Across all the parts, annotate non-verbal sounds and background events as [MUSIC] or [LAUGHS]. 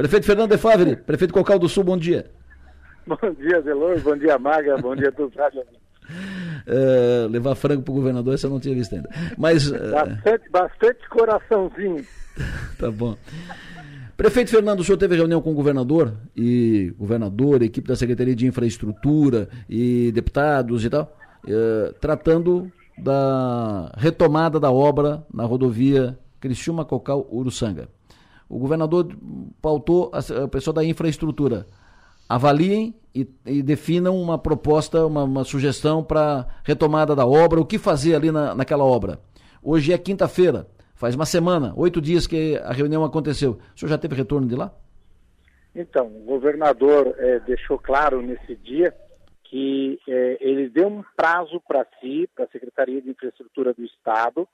Prefeito Fernando de Favre, prefeito Cocal do Sul, bom dia. Bom dia, Zelor, bom dia, Maga, bom dia a todos. Uh, [LAUGHS] levar frango para o governador, essa eu não tinha visto ainda. Mas, uh... bastante, bastante coraçãozinho. [LAUGHS] tá bom. Prefeito Fernando, o senhor teve reunião com o governador e governador, equipe da Secretaria de Infraestrutura e deputados e tal, uh, tratando da retomada da obra na rodovia Criciúma Cocal Uruçanga. O governador pautou a, a pessoa da infraestrutura. Avaliem e, e definam uma proposta, uma, uma sugestão para retomada da obra, o que fazer ali na, naquela obra. Hoje é quinta-feira, faz uma semana, oito dias que a reunião aconteceu. O senhor já teve retorno de lá? Então, o governador é, deixou claro nesse dia que é, ele deu um prazo para si, para a Secretaria de Infraestrutura do Estado,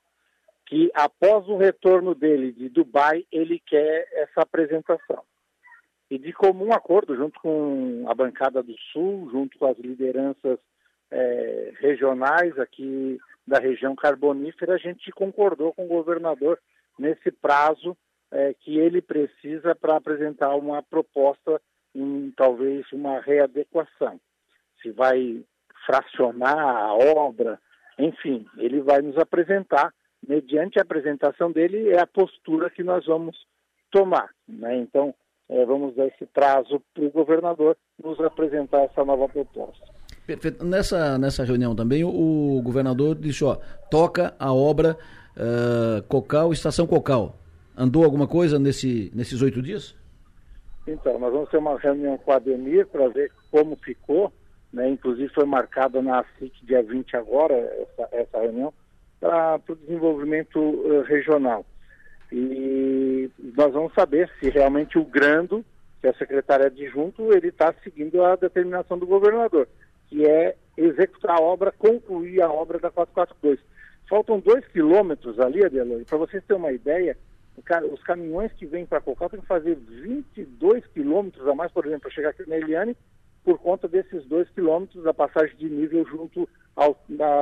que após o retorno dele de Dubai, ele quer essa apresentação. E de comum acordo, junto com a bancada do Sul, junto com as lideranças é, regionais aqui da região carbonífera, a gente concordou com o governador nesse prazo é, que ele precisa para apresentar uma proposta em talvez uma readequação. Se vai fracionar a obra, enfim, ele vai nos apresentar mediante a apresentação dele, é a postura que nós vamos tomar. Né? Então, é, vamos dar esse prazo para o governador nos apresentar essa nova proposta. Perfeito. Nessa, nessa reunião também, o, o governador disse, ó, toca a obra uh, Cocal, Estação Cocal. Andou alguma coisa nesse, nesses oito dias? Então, nós vamos ter uma reunião com a Ademir para ver como ficou, né? inclusive foi marcada na SIC dia 20 agora, essa, essa reunião, para o desenvolvimento uh, regional. E nós vamos saber se realmente o Grando, que é a secretária adjunto, ele está seguindo a determinação do governador, que é executar a obra, concluir a obra da 442. Faltam dois quilômetros ali, Adelor, para vocês terem uma ideia, os caminhões que vêm para Cocal têm que fazer 22 quilômetros a mais, por exemplo, para chegar aqui na Eliane, por conta desses dois quilômetros da passagem de nível junto ao,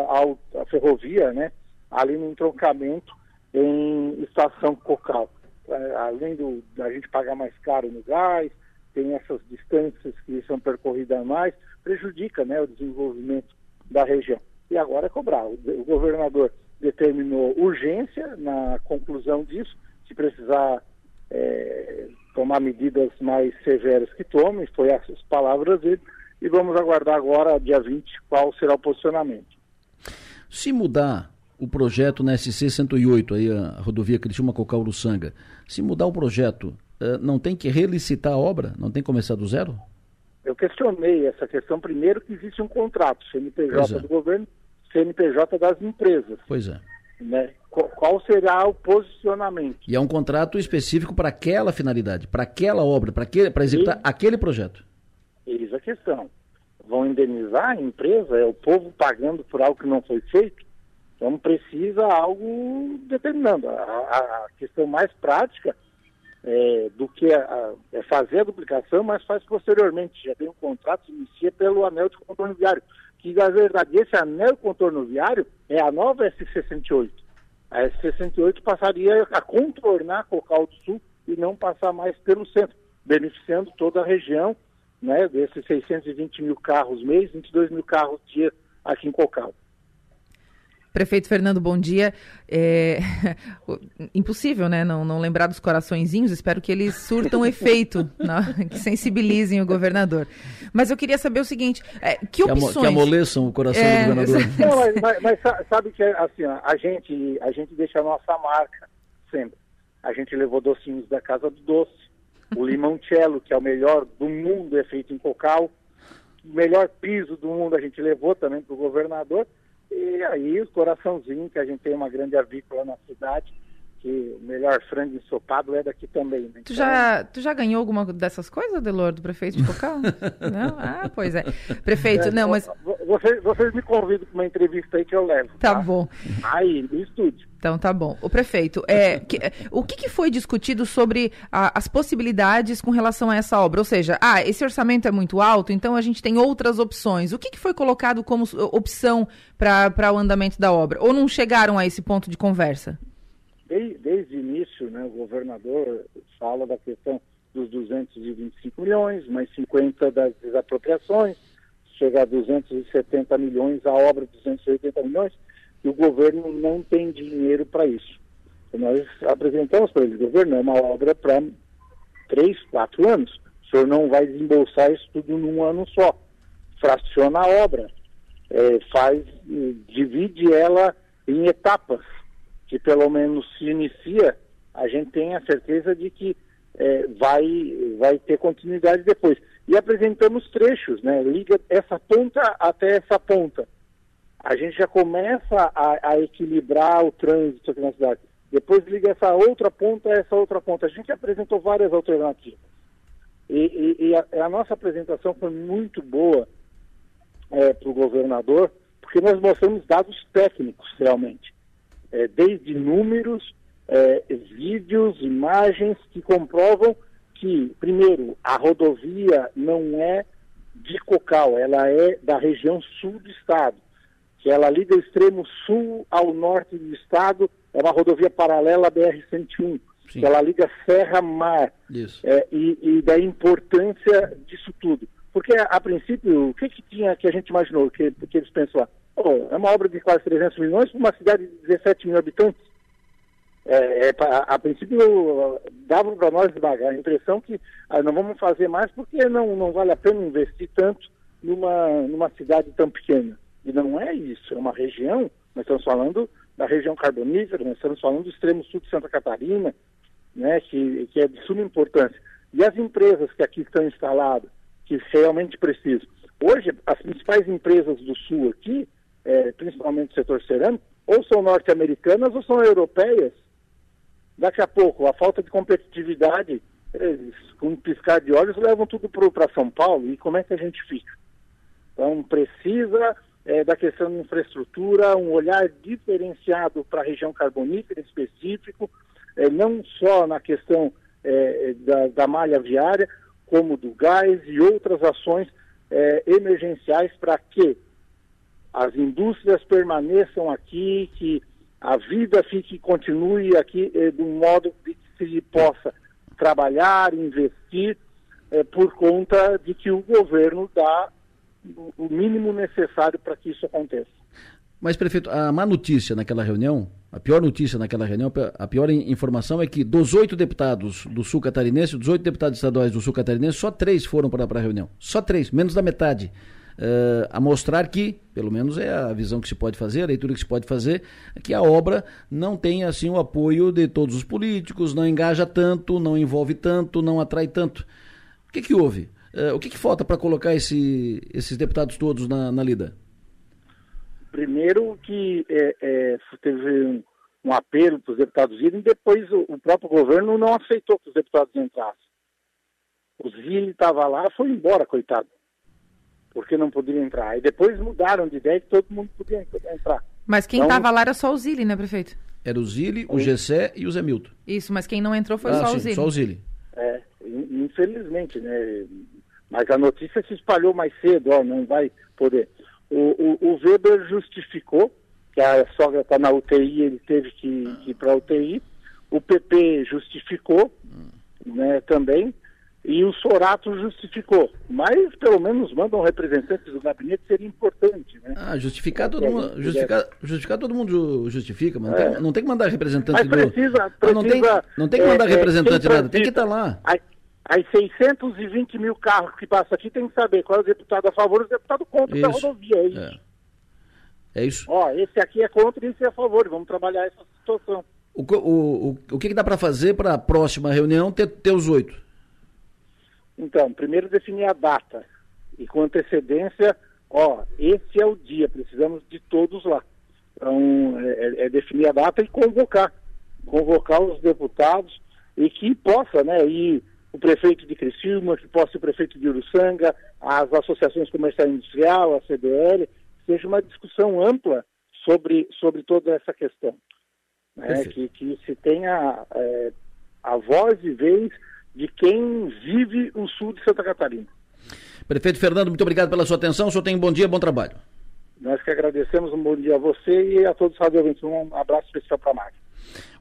ao, à ferrovia, né? Ali no entroncamento em estação cocal. É, além do, da gente pagar mais caro no gás, tem essas distâncias que são percorridas mais, prejudica né, o desenvolvimento da região. E agora é cobrar. O, o governador determinou urgência na conclusão disso, se precisar é, tomar medidas mais severas que tome, foi essas palavras dele, e vamos aguardar agora, dia 20, qual será o posicionamento. Se mudar o projeto na SC 108, aí a rodovia Criciúma Cocal Uruçanga, se mudar o projeto, uh, não tem que relicitar a obra? Não tem que começar do zero? Eu questionei essa questão primeiro que existe um contrato, CNPJ é. do governo, CNPJ das empresas. Pois é. Né? Qual será o posicionamento? E é um contrato específico para aquela finalidade, para aquela obra, para executar e... aquele projeto. Eis a questão. Vão indenizar a empresa? É o povo pagando por algo que não foi feito? Então precisa algo determinando. A, a questão mais prática é, do que a, é fazer a duplicação, mas faz posteriormente. Já tem um contrato, se inicia pelo anel de contorno viário, que na verdade esse anel de contorno viário é a nova S68. A S68 passaria a contornar Cocal do Sul e não passar mais pelo centro, beneficiando toda a região, né, desses 620 mil carros mês, 22 mil carros dia aqui em Cocal. Prefeito Fernando, bom dia. É... [LAUGHS] Impossível, né? Não, não lembrar dos coraçõezinhos. Espero que eles surtam [LAUGHS] efeito, que sensibilizem o governador. Mas eu queria saber o seguinte: é, que opções. Que amoleçam o coração é... do governador. Não, mas, mas, mas, sabe que assim, a gente, a gente deixa a nossa marca sempre. A gente levou docinhos da Casa do Doce. O [LAUGHS] limoncello, que é o melhor do mundo, é feito em cocal. O melhor piso do mundo a gente levou também para o governador. E aí o coraçãozinho, que a gente tem uma grande avícola na cidade, que o melhor frango ensopado é daqui também. Né? Tu, já, então, tu já ganhou alguma dessas coisas, Delor, do prefeito de Cocal? [LAUGHS] não? Ah, pois é. Prefeito, é, não, mas... Vocês, vocês me convidam para uma entrevista aí que eu levo. Tá, tá? bom. Aí, no estúdio. Então tá bom. O prefeito, é, [LAUGHS] que, o que, que, foi discutido sobre a, as possibilidades com relação a essa obra? Ou seja, ah, esse orçamento é muito alto, então a gente tem outras opções. O que, que foi colocado como opção para o andamento da obra? Ou não chegaram a esse ponto de conversa? Desde, desde o início, né, o governador fala da questão dos 225 milhões, mais 50 das desapropriações, chega a 270 milhões, a obra de 280 milhões, e o governo não tem dinheiro para isso. Nós apresentamos para ele, governo, é uma obra para três, quatro anos. O senhor não vai desembolsar isso tudo num ano só. Fraciona a obra, é, faz, divide ela em etapas, que pelo menos se inicia, a gente tem a certeza de que é, vai, vai ter continuidade depois. E apresentamos trechos, né? Liga essa ponta até essa ponta. A gente já começa a, a equilibrar o trânsito aqui na cidade. Depois liga essa outra ponta a essa outra ponta. A gente apresentou várias alternativas. E, e, e a, a, nossa apresentação foi muito boa é, para o governador, porque nós mostramos dados técnicos realmente, é, desde números, é, vídeos, imagens que comprovam que, primeiro, a rodovia não é de Cocal, ela é da região sul do estado, que ela liga o extremo sul ao norte do estado, é uma rodovia paralela à BR-101, que ela liga Serra-Mar, é, e, e, da importância disso tudo. Porque, a, princípio, o que, que tinha que a gente imaginou, que, que eles pensam lá? Oh, é uma obra de quase 300 milhões para uma cidade de 17 mil habitantes é, é, a, a, princípio dava para nós a impressão que ah, não vamos fazer mais porque não, não vale a pena investir tanto numa, numa cidade tão pequena. E não é isso, é uma região, nós estamos falando da região carbonífera, nós estamos falando do extremo sul de Santa Catarina, né, que, que é de suma importância. E as empresas que aqui estão instaladas, que realmente precisam. Hoje, as principais empresas do sul aqui, é, principalmente o setor cerâmico, ou são norte-americanas ou são europeias, Daqui a pouco, a falta de competitividade, eles, com um piscar de olhos, levam tudo para São Paulo. E como é que a gente fica? Então, precisa é, da questão de infraestrutura, um olhar diferenciado para a região carbonífera específico, é, não só na questão é, da, da, malha viária, como do gás e outras ações é, emergenciais para que as indústrias permaneçam aqui, que a vida fique continue aqui eh, de um modo que se possa trabalhar, investir, eh, por conta de que o governo dá o mínimo necessário para que isso aconteça. Mas, prefeito, a má notícia naquela reunião, a pior notícia naquela reunião, a pior informação é que dos oito deputados do Sul Catarinense, dos oito deputados estaduais do Sul Catarinense, só três foram para a reunião. Só três, menos da metade uh, a mostrar que, pelo menos é a visão que se pode fazer, a leitura que se pode fazer, que a obra não tem assim o apoio de todos os políticos, não engaja tanto, não envolve tanto, não atrai tanto. O que, que houve? Uh, o que, que falta para colocar esse, esses deputados todos na, na lida? Primeiro que é, é, teve um, um apelo para os deputados irem, depois o, o, próprio governo não aceitou que os deputados entrassem. O Zilli estava lá, foi embora, coitado porque não podia entrar. E depois mudaram de ideia que todo mundo podia entrar. Mas quem estava então, lá era só o Zili, né, prefeito? Era o Zili, o Gessé e o Zé Milton. Isso, mas quem não entrou foi ah, só sim, o Zili. Só o Zili. É, infelizmente, né? Mas a notícia se espalhou mais cedo, ó, não vai poder. O, o, o Weber justificou que a sogra está na UTI, ele teve que, que ir para a UTI. O PP justificou, né, também. E o Sorato justificou. Mas pelo menos mandam representantes do gabinete seria importante, né? Ah, justificar todo mundo. Justificar, justificar todo mundo justifica, mas não, é. tem, não tem que mandar representante mas precisa, do. Precisa, não, tem, não tem que mandar é, é representante nada, tem que estar tá lá. As 620 mil carros que passam aqui tem que saber qual é o deputado a favor e o deputado contra isso. da rodovia. É isso. É. é isso. Ó, esse aqui é contra e esse é a favor. Vamos trabalhar essa situação. O, o, o, o que, que dá para fazer para a próxima reunião ter, ter os oito? Então, primeiro definir a data e com antecedência, ó, esse é o dia, precisamos de todos lá. Então, é, é, é definir a data e convocar, convocar os deputados e que possa, né, ir o prefeito de Criciúma, que possa ir o prefeito de Uruçanga, as associações comercial e industrial, a CDL, seja uma discussão ampla sobre, sobre toda essa questão. Né, que, que se tenha é, a voz e vez de quem vive o sul de Santa Catarina. Prefeito Fernando, muito obrigado pela sua atenção. O senhor tem um bom dia, bom trabalho. Nós que agradecemos, um bom dia a você e a todos os radiovintes. Um abraço especial para a Márcia.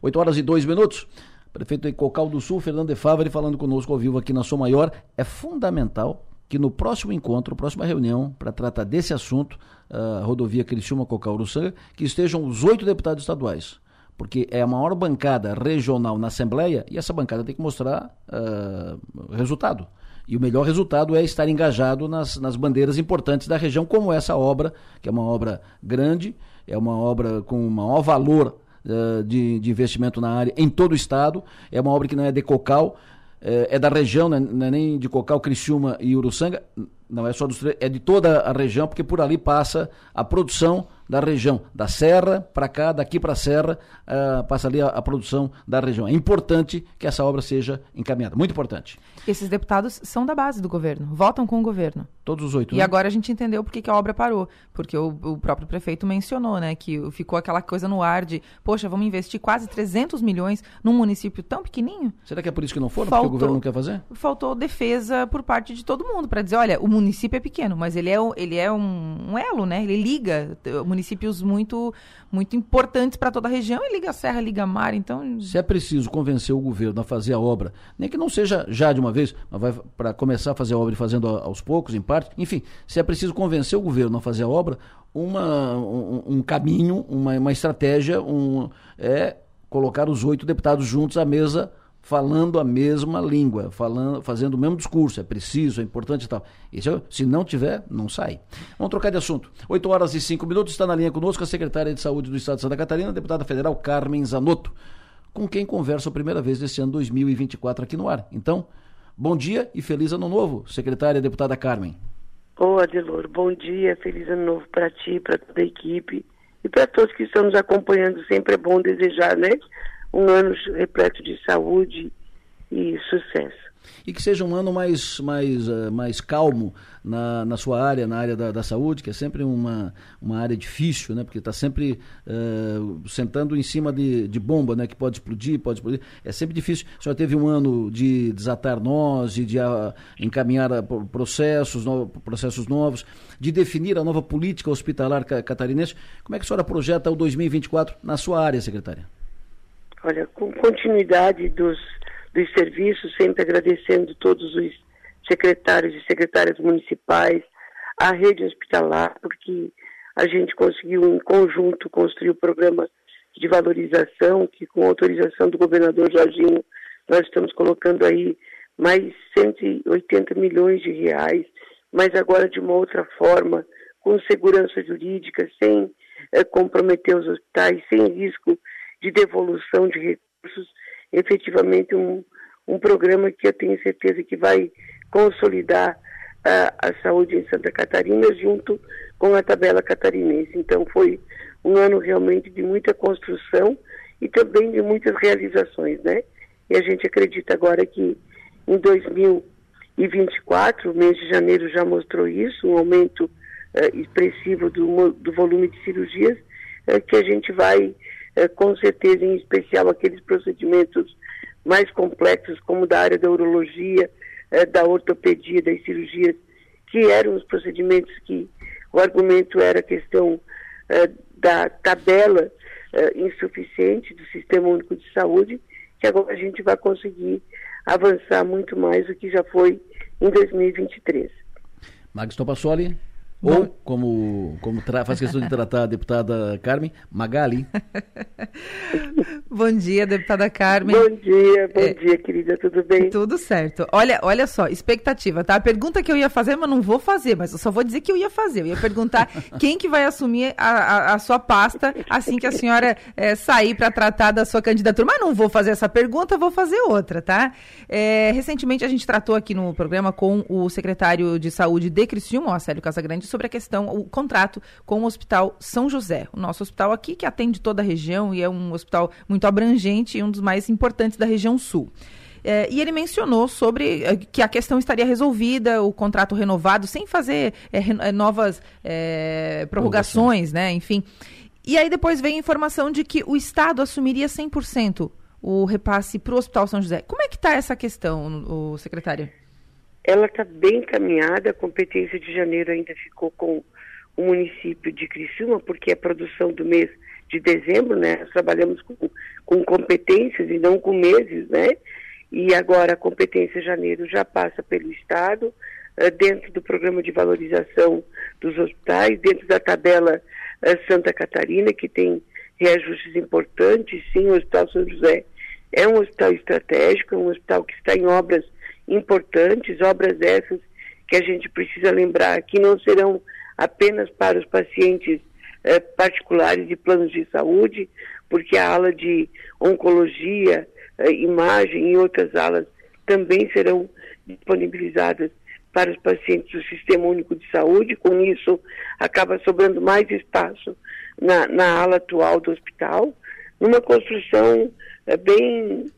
8 horas e 2 minutos. Prefeito de Cocal do Sul, Fernando de Favre, falando conosco ao vivo aqui na Sou Maior. É fundamental que no próximo encontro, próxima reunião, para tratar desse assunto, a rodovia Criciúma Cocal Sul, que estejam os oito deputados estaduais. Porque é a maior bancada regional na Assembleia e essa bancada tem que mostrar uh, resultado. E o melhor resultado é estar engajado nas, nas bandeiras importantes da região, como essa obra, que é uma obra grande, é uma obra com maior valor uh, de, de, investimento na área em todo o estado. É uma obra que não é de Cocal, é, é da região, né? não é nem de Cocal, Criciúma e Uruçanga. Não é só dos é de toda a região, porque por ali passa a produção da região, da serra para cá, daqui para a serra, uh, passa ali a, a, produção da região. É importante que essa obra seja encaminhada, muito importante. Esses deputados são da base do governo, votam com o governo. Todos os oito. E né? agora a gente entendeu por que, que a obra parou, porque o, o, próprio prefeito mencionou, né, que ficou aquela coisa no ar de, poxa, vamos investir quase 300 milhões num município tão pequenininho. Será que é por isso que não foram? Faltou, porque o governo não quer fazer? Faltou defesa por parte de todo mundo para dizer, olha, o município é pequeno, mas ele é, ele é um, um elo, né? Ele liga municípios muito, muito importantes para toda a região e liga a serra, liga a mar, então... Se é preciso convencer o governo a fazer a obra, nem que não seja já de uma vez, mas vai para começar a fazer a obra e fazendo aos poucos, em parte, enfim, se é preciso convencer o governo a fazer a obra, uma, um, um caminho, uma, uma estratégia, um, é colocar os oito deputados juntos à mesa falando a mesma língua, falando, fazendo o mesmo discurso. É preciso, é importante e tal. Isso, se não tiver, não sai. Vamos trocar de assunto. 8 horas e 5 minutos, está na linha conosco a secretária de Saúde do Estado de Santa Catarina, deputada federal Carmen Zanotto, com quem converso a primeira vez nesse ano 2024 aqui no ar. Então, bom dia e feliz ano novo, secretária deputada Carmen. Ô, Adelor, bom dia, feliz ano novo para ti, para toda a equipe e para todos que estão nos acompanhando. Sempre é bom desejar, né? um ano repleto de saúde e sucesso. E que seja um ano mais, mais, uh, mais calmo na, na sua área, na área da, da saúde, que é sempre uma, uma área difícil, né? Porque está sempre uh, sentando em cima de, de bomba, né? Que pode explodir, pode explodir. É sempre difícil. Senhora teve um ano de desatar nós, de, de uh, encaminhar processos, no, processos novos, de definir a nova política hospitalar catarinense. Como é que a senhora projeta o 2024 na sua área, secretária? Olha, com continuidade dos, dos serviços, sempre agradecendo todos os secretários e secretárias municipais, a rede hospitalar, porque a gente conseguiu em conjunto construir o programa de valorização, que com autorização do governador Jorginho, nós estamos colocando aí mais 180 milhões de reais, mas agora de uma outra forma, com segurança jurídica, sem é, comprometer os hospitais, sem risco de devolução de recursos, efetivamente um, um programa que eu tenho certeza que vai consolidar a, a saúde em Santa Catarina junto com a tabela catarinense. Então foi um ano realmente de muita construção e também de muitas realizações, né? E a gente acredita agora que em 2024, o mês de janeiro já mostrou isso, um aumento uh, expressivo do, do volume de cirurgias, uh, que a gente vai é, com certeza, em especial aqueles procedimentos mais complexos, como da área da urologia, é, da ortopedia, das cirurgias, que eram os procedimentos que o argumento era a questão é, da tabela insuficiente do Sistema Único de Saúde, que agora a gente vai conseguir avançar muito mais do que já foi em 2023. Magis Topassoli. Ou, como, como faz questão de tratar a deputada Carmen, Magali. [LAUGHS] bom dia, deputada Carmen. Bom dia, bom é, dia, querida, tudo bem? Tudo certo. Olha, olha só, expectativa, tá? A pergunta que eu ia fazer, mas não vou fazer, mas eu só vou dizer que eu ia fazer. Eu ia perguntar [LAUGHS] quem que vai assumir a, a, a sua pasta assim que a senhora é, sair para tratar da sua candidatura. Mas não vou fazer essa pergunta, vou fazer outra, tá? É, recentemente a gente tratou aqui no programa com o secretário de saúde de Criciúma, o Acélio Casagrande, sobre a questão, o contrato com o Hospital São José, o nosso hospital aqui que atende toda a região e é um hospital muito abrangente e um dos mais importantes da região sul. É, e ele mencionou sobre é, que a questão estaria resolvida, o contrato renovado, sem fazer é, novas prorrogações, né? Enfim. E aí depois veio a informação de que o Estado assumiria 100% o repasse para o Hospital São José. Como é que está essa questão, o secretário? Ela está bem encaminhada, a competência de janeiro ainda ficou com o município de Criciúma, porque a produção do mês de dezembro, né? Nós trabalhamos com, com competências e não com meses, né? E agora a competência janeiro já passa pelo Estado, uh, dentro do programa de valorização dos hospitais, dentro da tabela uh, Santa Catarina, que tem reajustes importantes. Sim, o Hospital São José é um hospital estratégico, é um hospital que está em obras importantes, obras essas que a gente precisa lembrar que não serão apenas para os pacientes eh, particulares de planos de saúde, porque a ala de oncologia, eh, imagem e outras alas também serão disponibilizadas para os pacientes do Sistema Único de Saúde. Com isso, acaba sobrando mais espaço na, na ala atual do hospital, numa construção é, bem,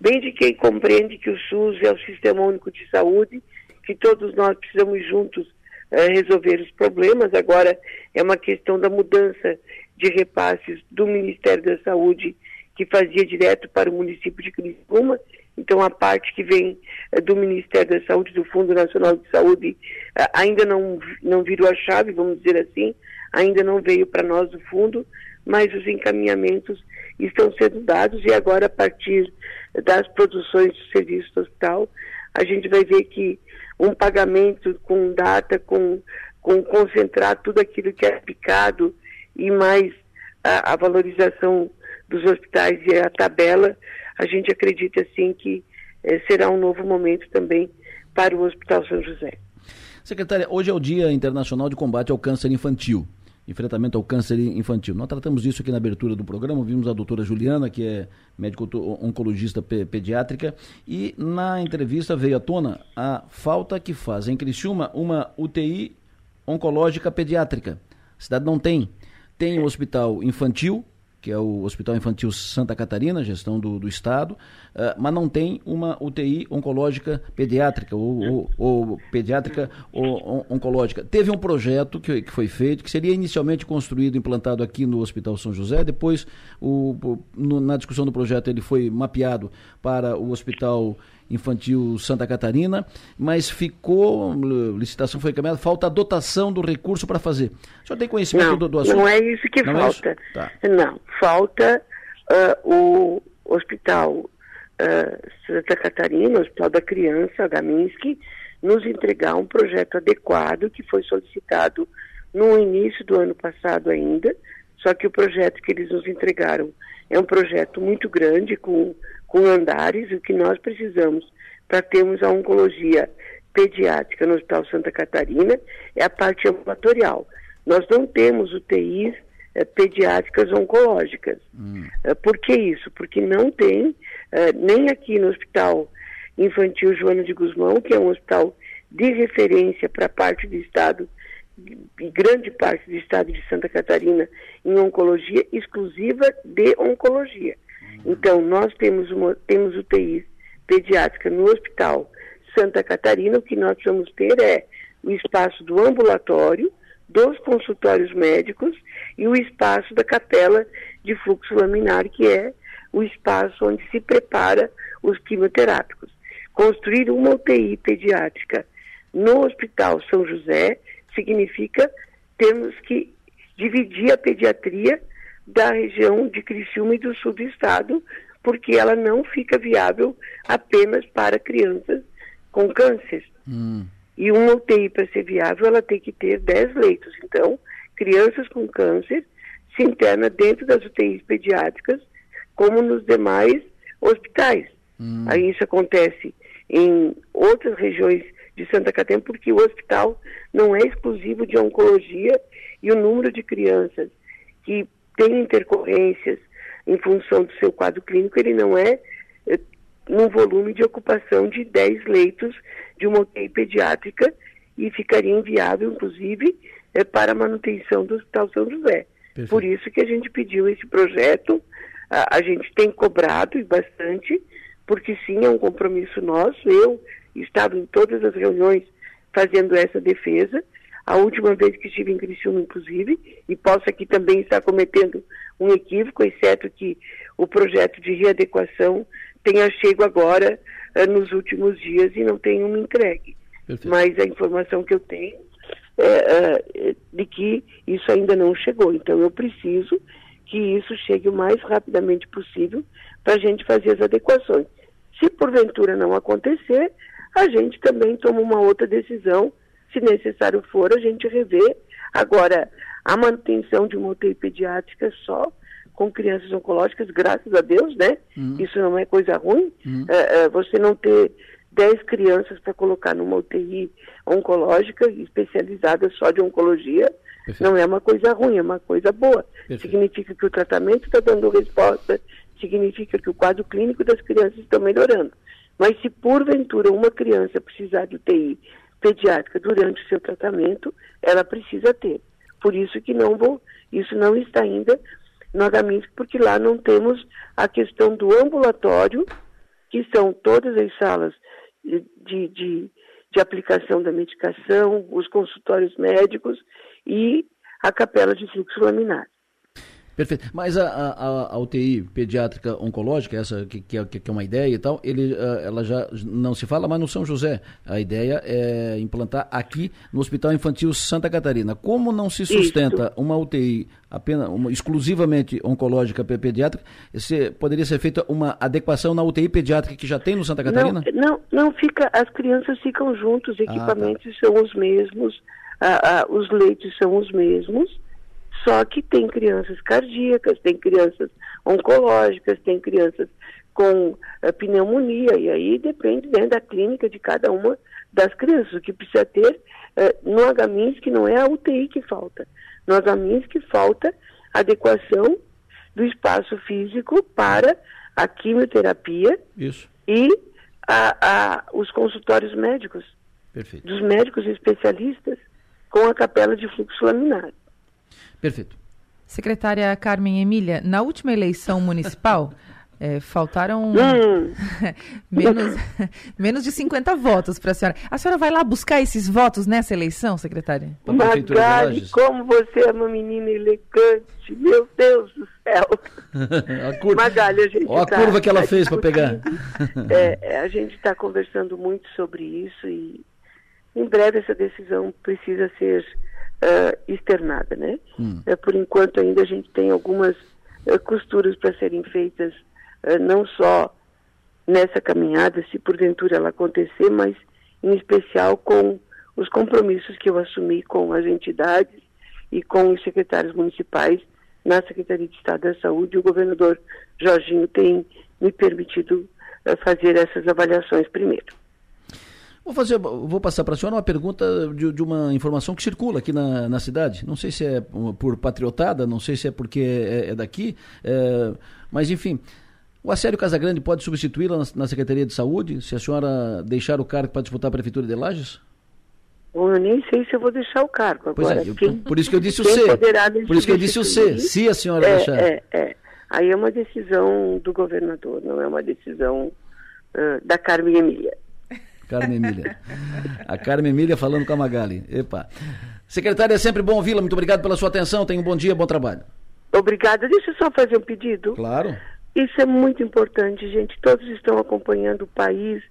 bem de quem compreende que o SUS é o Sistema Único de Saúde, que todos nós precisamos juntos é, resolver os problemas. Agora é uma questão da mudança de repasses do Ministério da Saúde, que fazia direto para o município de Criciúma. Então, a parte que vem é, do Ministério da Saúde, do Fundo Nacional de Saúde, ainda não, não virou a chave, vamos dizer assim, ainda não veio para nós do fundo, mas os encaminhamentos estão sendo dados e agora, a partir das produções do serviço hospital, a gente vai ver que um pagamento com data, com, com concentrar tudo aquilo que é aplicado e mais a, a valorização dos hospitais e a tabela, a gente acredita sim que eh, será um novo momento também para o Hospital São José. Secretária, hoje é o Dia Internacional de Combate ao Câncer Infantil enfrentamento ao câncer infantil. Nós tratamos disso aqui na abertura do programa, vimos a doutora Juliana, que é médico oncologista pediátrica, e na entrevista veio à tona a falta que faz em Criciúma uma UTI oncológica pediátrica. A cidade não tem. Tem o um hospital infantil, que é o Hospital Infantil Santa Catarina, gestão do, do Estado, uh, mas não tem uma UTI oncológica pediátrica ou, ou, ou pediátrica ou oncológica. Teve um projeto que, que, foi feito, que seria inicialmente construído, implantado aqui no Hospital São José, depois, o no, na discussão do projeto, ele foi mapeado para o Hospital Infantil Santa Catarina, mas ficou, licitação foi encaminhada, falta a dotação do recurso para fazer. O senhor tem conhecimento não, do, do assunto? Não é isso que não falta. É isso? Tá. Não, falta uh, o hospital uh, Santa Catarina, o Hospital da Criança, Gaminski, nos entregar um projeto adequado que foi solicitado no início do ano passado ainda, só que o projeto que eles nos entregaram é um projeto muito grande, com com andares, o que nós precisamos para termos a oncologia pediátrica no Hospital Santa Catarina é a parte ambulatorial. Nós não temos UTIs pediátricas oncológicas. Hum. É, por que isso? Porque não tem, é, nem aqui no Hospital Infantil Joana de Guzmão, que é um hospital de referência para parte do Estado, e grande parte do Estado de Santa Catarina, em oncologia exclusiva de oncologia. Então, nós temos, uma, temos UTI pediátrica no Hospital Santa Catarina. O que nós vamos ter é o espaço do ambulatório, dos consultórios médicos e o espaço da capela de fluxo laminar, que é o espaço onde se prepara os quimioterápicos. Construir uma UTI pediátrica no Hospital São José significa termos que dividir a pediatria da região de Criciúma e do sul do estado, porque ela não fica viável apenas para crianças com câncer. Hum. E uma UTI, para ser viável, ela tem que ter 10 leitos. Então, crianças com câncer se interna dentro das UTIs pediátricas, como nos demais hospitais. Hum. Aí isso acontece em outras regiões de Santa Catarina, porque o hospital não é exclusivo de oncologia e o número de crianças que tem intercorrências em função do seu quadro clínico, ele não é, é num volume de ocupação de 10 leitos de uma UTI pediátrica e ficaria inviável, inclusive, é, para a manutenção do Hospital São José. Perfeito. Por isso que a gente pediu esse projeto, a, a gente tem cobrado e bastante, porque sim, é um compromisso nosso. Eu estava em todas as reuniões fazendo essa defesa, a última vez que estive em Criciúma, inclusive, e posso aqui também estar cometendo um equívoco, exceto que o projeto de readequação tenha chego agora nos últimos dias e não tenha me entregue. Perfeito. Mas a informação que eu tenho é uh, de que isso ainda não chegou. Então eu preciso que isso chegue o mais rapidamente possível para a gente fazer as adequações. Se porventura não acontecer, a gente também toma uma outra decisão, se necessário for, a gente revê. Agora, a manutenção de uma UTI pediátrica só com crianças oncológicas, graças a Deus, né? Uhum. Isso não é coisa ruim. Uhum. É, é, você não ter 10 crianças para colocar numa UTI oncológica especializada só de oncologia, Perfeito. não é uma coisa ruim, é uma coisa boa. Perfeito. Significa que o tratamento está dando resposta, significa que o quadro clínico das crianças está melhorando. Mas se porventura uma criança precisar de UTI pediátrica durante o seu tratamento, ela precisa ter. Por isso que não vou, isso não está ainda no HMINSC, porque lá não temos a questão do ambulatório, que são todas as salas de, de, de aplicação da medicação, os consultórios médicos e a capela de fluxo laminar. Perfeito. Mas a, a, a, UTI pediátrica oncológica, essa que, que, é, que é uma ideia e tal, ele, ah, ela já não se fala, mas no São José. A ideia é implantar aqui no Hospital Infantil Santa Catarina. Como não se sustenta Isso. uma UTI apenas uma, exclusivamente oncológica pediátrica, poderia ser feita uma adequação na UTI pediátrica que já tem no Santa Catarina? Não, não, não fica, as crianças ficam juntos, os equipamentos ah, tá. são os mesmos, ah, ah, os leitos são os mesmos só que tem crianças cardíacas, tem crianças oncológicas, tem crianças com uh, pneumonia, e aí depende né, da clínica de cada uma das crianças. O que precisa ter uh, no HMINS que não é a UTI que falta. No HMINS que falta adequação do espaço físico para a quimioterapia Isso. e a, a, os consultórios médicos. Perfeito. Dos médicos especialistas com a capela de fluxo laminar. Perfeito. Secretária Carmen Emília, na última eleição municipal, [LAUGHS] é, faltaram [LAUGHS] menos, [LAUGHS] menos de 50 votos para a senhora. A senhora vai lá buscar esses votos nessa eleição, secretária? Magali, como você é uma menina elegante, meu Deus do céu. a curva, Magali, a gente Olha tá, a curva que ela tá fez para pegar. É, é, a gente está conversando muito sobre isso e em breve essa decisão precisa ser uh, externada, né? Hum. Uh, por enquanto ainda a gente tem algumas uh, costuras para serem feitas, não só nessa caminhada, se porventura ela acontecer, mas em especial com os compromissos que eu assumi com as entidades e com os secretários municipais na Secretaria de Estado da Saúde. O governador Jorginho tem me permitido fazer essas avaliações primeiro. Vou fazer, vou passar para a senhora uma pergunta de, de, uma informação que circula aqui na, na, cidade. Não sei se é por patriotada, não sei se é porque é, é daqui, é, mas enfim. O Acélio Casagrande pode substituí-la na, na, Secretaria de Saúde, se a senhora deixar o cargo para disputar a Prefeitura de Lages? Bom, eu nem sei se eu vou deixar o cargo agora. Pois é, quem, por isso que eu disse o C. Por isso que eu disse o C, se a senhora é, deixar. É, é. Aí é uma decisão do governador, não é uma decisão uh, da Carmen Emília. Carmen Emília. A Carmen Emília falando com a Magali. Epa. Secretária, é sempre bom ouvi-la. Muito obrigado pela sua atenção. Tenha um bom dia, bom trabalho. Obrigada. Deixa eu só fazer um pedido. Claro. Isso é muito importante, gente. Todos estão acompanhando o país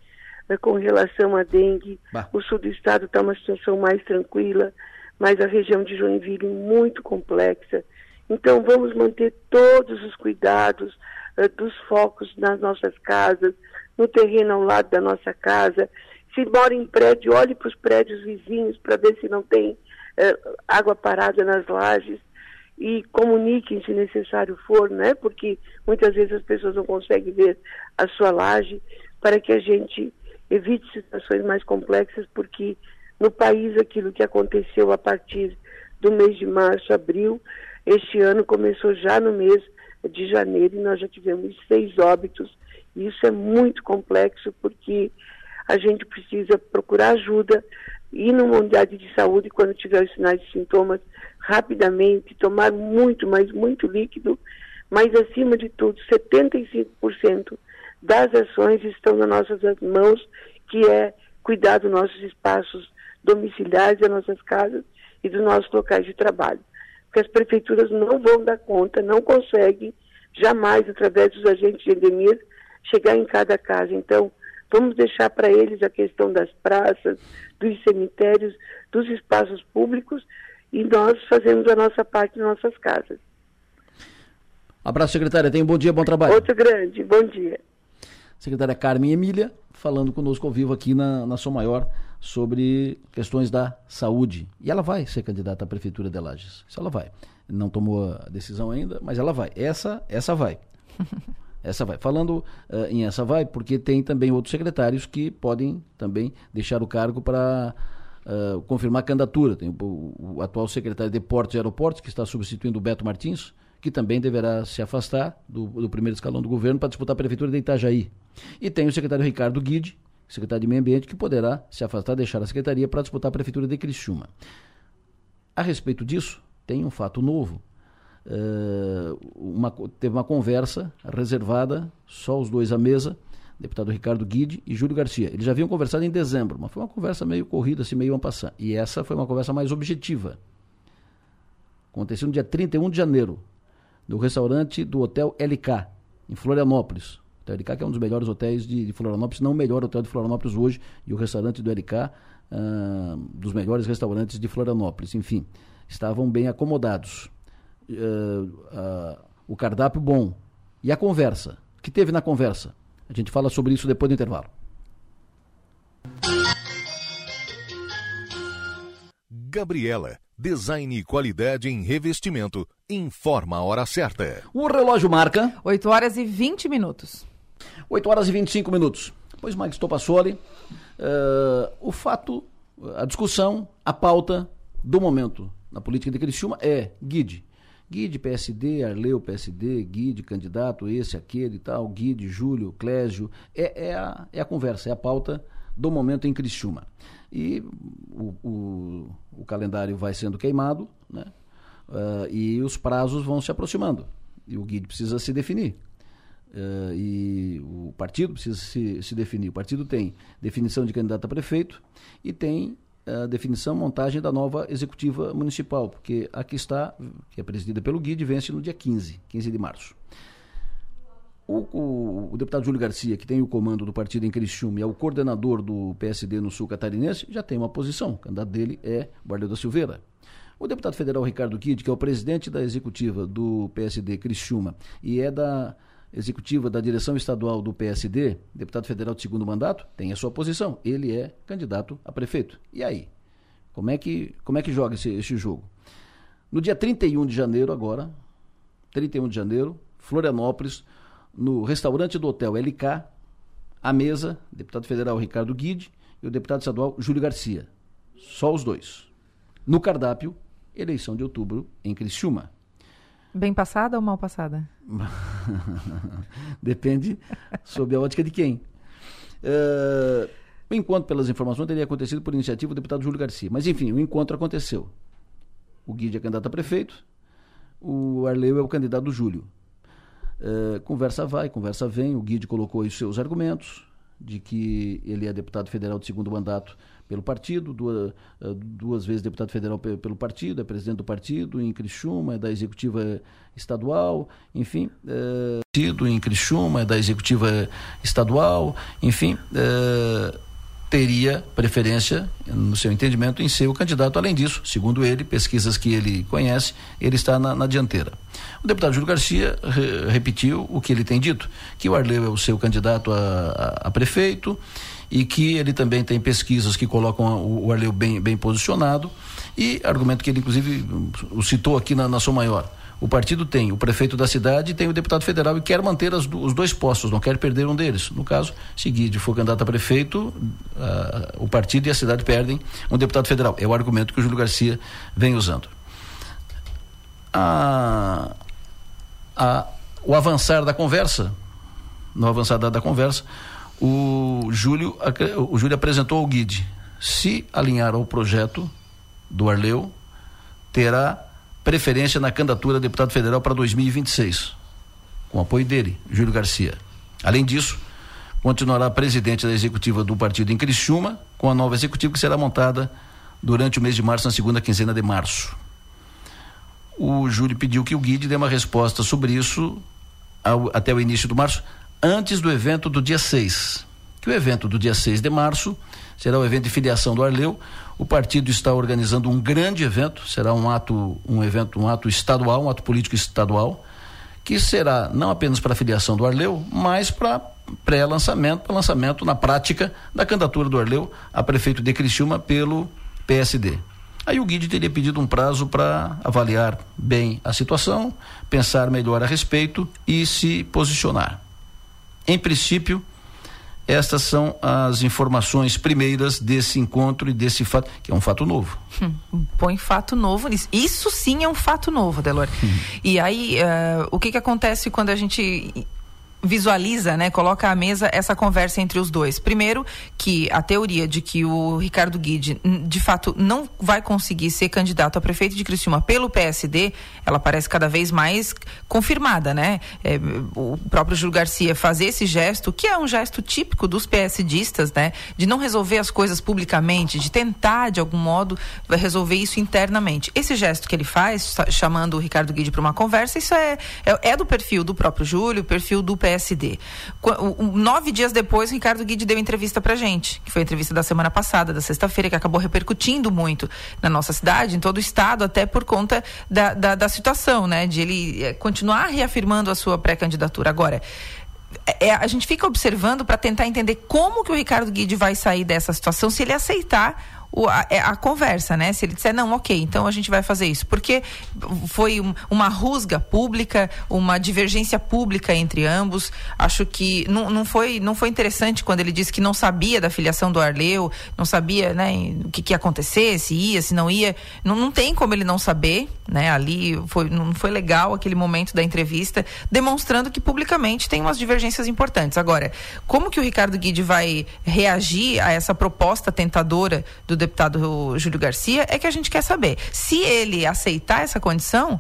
né, com relação à dengue. Bah. O sul do estado está uma situação mais tranquila, mas a região de Joinville muito complexa. Então vamos manter todos os cuidados uh, dos focos nas nossas casas, no terreno ao lado da nossa casa. Se mora em prédio, olhe para os prédios vizinhos para ver se não tem eh, água parada nas lajes e comuniquem se necessário for, né? Porque muitas vezes as pessoas não conseguem ver a sua laje para que a gente evite situações mais complexas, porque no país aquilo que aconteceu a partir do mês de março, abril, este ano começou já no mês de janeiro e nós já tivemos seis óbitos isso é muito complexo porque a gente precisa procurar ajuda, ir numa unidade de saúde quando tiver os sinais e sintomas rapidamente, tomar muito, mas muito líquido, mas acima de tudo, 75% das ações estão nas nossas mãos, que é cuidar dos nossos espaços domiciliares, das nossas casas e dos nossos locais de trabalho. Porque as prefeituras não vão dar conta, não conseguem, jamais, através dos agentes de endemias, chegar em cada casa. Então, vamos deixar para eles a questão das praças, dos cemitérios, dos espaços públicos e nós fazemos a nossa parte em nossas casas. Abraço, secretária. Tenha um bom dia, bom trabalho. Outro grande, bom dia. Secretária Carmen Emília, falando conosco ao vivo aqui na, na Som Maior sobre questões da saúde. E ela vai ser candidata à Prefeitura de Lages. Isso ela vai. Não tomou a decisão ainda, mas ela vai. Essa, essa vai. [LAUGHS] Essa vai. Falando uh, em essa vai, porque tem também outros secretários que podem também deixar o cargo para uh, confirmar candidatura. Tem o, o, atual secretário de Portos e Aeroportos, que está substituindo o Beto Martins, que também deverá se afastar do, do primeiro escalão do governo para disputar a prefeitura de Itajaí. E tem o secretário Ricardo Guide, secretário de Meio Ambiente, que poderá se afastar, deixar a secretaria para disputar a prefeitura de Criciúma. A respeito disso, tem um fato novo uh, uma, teve uma conversa reservada, só os dois à mesa, deputado Ricardo Guide e Júlio Garcia. Eles já haviam conversado em dezembro, mas foi uma conversa meio corrida, assim, meio ampassã. E essa foi uma conversa mais objetiva. Aconteceu no dia 31 de janeiro, no restaurante do Hotel LK, em Florianópolis. Hotel LK que é um dos melhores hotéis de, de Florianópolis, não o melhor hotel de Florianópolis hoje, e o restaurante do LK, uh, dos melhores restaurantes de Florianópolis. Enfim, estavam bem acomodados uh, uh, o cardápio bom e a conversa. O que teve na conversa? A gente fala sobre isso depois do intervalo. Gabriela, design e qualidade em revestimento, informa a hora certa. O relógio marca 8 horas e 20 minutos. 8 horas e 25 minutos. Pois, Mike Stopassoli, uh, o fato, a discussão, a pauta do momento na política de Criciúma é Guide. Guide PSD, Arleu PSD, Guide candidato, esse, aquele e tal, Guide, Júlio, Clésio. É, é, a, é a conversa, é a pauta do momento em Criciúma. E o, o, o calendário vai sendo queimado, né? Uh, e os prazos vão se aproximando. E o Guide precisa se definir. Uh, e o partido precisa se, se definir. O partido tem definição de candidato a prefeito e tem a definição, montagem da nova executiva municipal, porque aqui está, que é presidida pelo Guide, vence no dia 15, 15 de março. O, o, o, deputado Júlio Garcia, que tem o comando do partido em Criciúma e é o coordenador do PSD no sul catarinense, já tem uma posição. O candidato dele é Barleu da Silveira. O deputado federal Ricardo Guide, que é o presidente da executiva do PSD Criciúma e é da executiva da direção estadual do PSD, deputado federal de segundo mandato, tem a sua posição. Ele é candidato a prefeito. E aí? Como é que, como é que joga esse, esse jogo? No dia 31 de janeiro, agora, 31 de janeiro, Florianópolis, no restaurante do hotel LK, a mesa, deputado federal Ricardo Guide e o deputado estadual Júlio Garcia. Só os dois. No cardápio, eleição de outubro em Criciúma. Bem passada ou mal passada? [LAUGHS] Depende sob a ótica de quem. Uh, o encontro, pelas informações, teria acontecido por iniciativa do deputado Júlio Garcia. Mas, enfim, o encontro aconteceu. O Guide é candidato a prefeito, o Arleu é o candidato do Júlio. Uh, conversa vai, conversa vem, o Guide colocou os seus argumentos de que ele é deputado federal de segundo mandato pelo partido, duas, eh, duas vezes deputado federal pelo partido, é presidente do partido em Criciúma, é da executiva estadual, enfim, é, em Criciúma, é da executiva estadual, enfim, é, teria preferência, no seu entendimento, em ser o candidato. Além disso, segundo ele, pesquisas que ele conhece, ele está na, na dianteira. O deputado Júlio Garcia re, repetiu o que ele tem dito, que o Arleu é o seu candidato a, a, a prefeito, e que ele também tem pesquisas que colocam o Arleu bem, bem posicionado e argumento que ele inclusive citou aqui na, na sua maior. O partido tem o prefeito da cidade e tem o deputado federal e quer manter as, os dois postos, não quer perder um deles. No caso, se Guide for candidato a prefeito, uh, o partido e a cidade perdem um deputado federal. É o argumento que o Júlio Garcia vem usando. A, a, o avançar da conversa, no avançar da, da conversa, o Júlio, o Júlio apresentou ao Guide. Se alinhar ao projeto do Arleu, terá preferência na candidatura a deputado federal para 2026, com apoio dele, Júlio Garcia. Além disso, continuará presidente da executiva do partido em Criciúma, com a nova executiva que será montada durante o mês de março, na segunda quinzena de março. O Júlio pediu que o Guide dê uma resposta sobre isso ao, até o início do março, antes do evento do dia 6. Que o evento do dia 6 de março será o evento de filiação do Arleu. O partido está organizando um grande evento, será um ato, um evento, um ato estadual, um ato político estadual, que será não apenas para a filiação do Arleu, mas para pré-lançamento, para lançamento na prática da candidatura do Arleu a prefeito de Criciúma pelo PSD. Aí o Guide teria pedido um prazo para avaliar bem a situação, pensar melhor a respeito e se posicionar. Em princípio, estas são as informações primeiras desse encontro e desse fato, que é um fato novo. Hum, põe fato novo nisso. Isso sim é um fato novo, Delor. Hum. E aí, uh, o que, que acontece quando a gente visualiza, né, coloca à mesa essa conversa entre os dois. Primeiro, que a teoria de que o Ricardo Guide, de fato, não vai conseguir ser candidato a prefeito de Criciúma pelo PSD, ela parece cada vez mais confirmada, né? É, o próprio Júlio Garcia fazer esse gesto, que é um gesto típico dos PSDistas, né? De não resolver as coisas publicamente, de tentar, de algum modo, resolver isso internamente. Esse gesto que ele faz, chamando o Ricardo Guide para uma conversa, isso é, é, é do perfil do próprio Júlio, perfil do PSD PSD. Nove dias depois, o Ricardo Guide deu entrevista pra gente, que foi a entrevista da semana passada, da sexta-feira, que acabou repercutindo muito na nossa cidade, em todo o estado, até por conta da, da, da situação, né? De ele eh, continuar reafirmando a sua pré-candidatura. Agora, é, é, a gente fica observando para tentar entender como que o Ricardo Guide vai sair dessa situação se ele aceitar o, a, é, a, conversa, né? Se ele disser, não, ok, então a gente vai fazer isso. Porque foi um, uma rusga pública, uma divergência pública entre ambos. Acho que não, não, foi, não foi interessante quando ele disse que não sabia da filiação do Arleu, não sabia né, o que, que ia acontecer, se ia, se não ia. Não, não tem como ele não saber, né? Ali foi, não foi legal aquele momento da entrevista, demonstrando que publicamente tem umas divergências importantes. Agora, como que o Ricardo Guide vai reagir a essa proposta tentadora do deputado Júlio Garcia é que a gente quer saber. Se ele aceitar essa condição,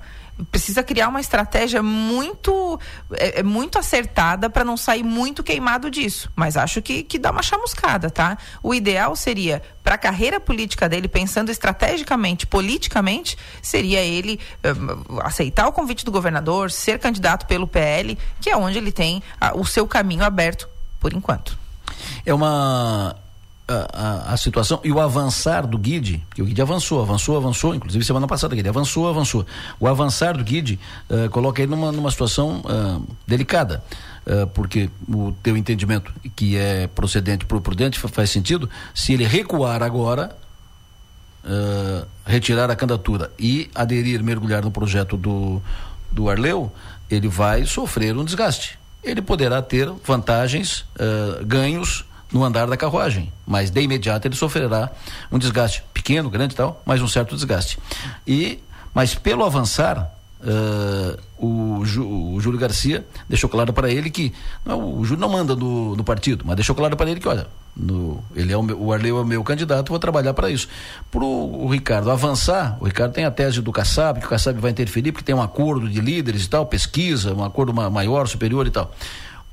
precisa criar uma estratégia muito é, é muito acertada para não sair muito queimado disso. Mas acho que, que dá uma chamuscada, tá? O ideal seria, para a carreira política dele, pensando estrategicamente, politicamente, seria ele um, aceitar o convite do governador, ser candidato pelo PL, que é onde ele tem o seu caminho aberto por enquanto. É uma a, a, situação e o avançar do Guide, que o Guide avançou, avançou, avançou, inclusive semana passada, Guide avançou, avançou. O avançar do Guide uh, coloca ele numa, numa situação uh, delicada. Uh, porque o teu entendimento que é procedente prudente faz sentido se ele recuar agora retirar a candidatura e aderir mergulhar no projeto do do Arleu ele vai sofrer um desgaste ele poderá ter vantagens ganhos no andar da carruagem, mas de imediato ele sofrerá um desgaste pequeno, grande e tal, mas um certo desgaste. E mas pelo avançar Uh, o, Ju, o, Júlio Garcia deixou claro para ele que não, o Júlio não manda no, no, partido, mas deixou claro para ele que olha, no, ele é o, meu, o Arleu é o meu candidato, vou trabalhar para isso. Para o Ricardo avançar, o Ricardo tem a tese do Kassab, que o Kassab vai interferir porque tem um acordo de líderes e tal, pesquisa, um acordo maior, superior e tal.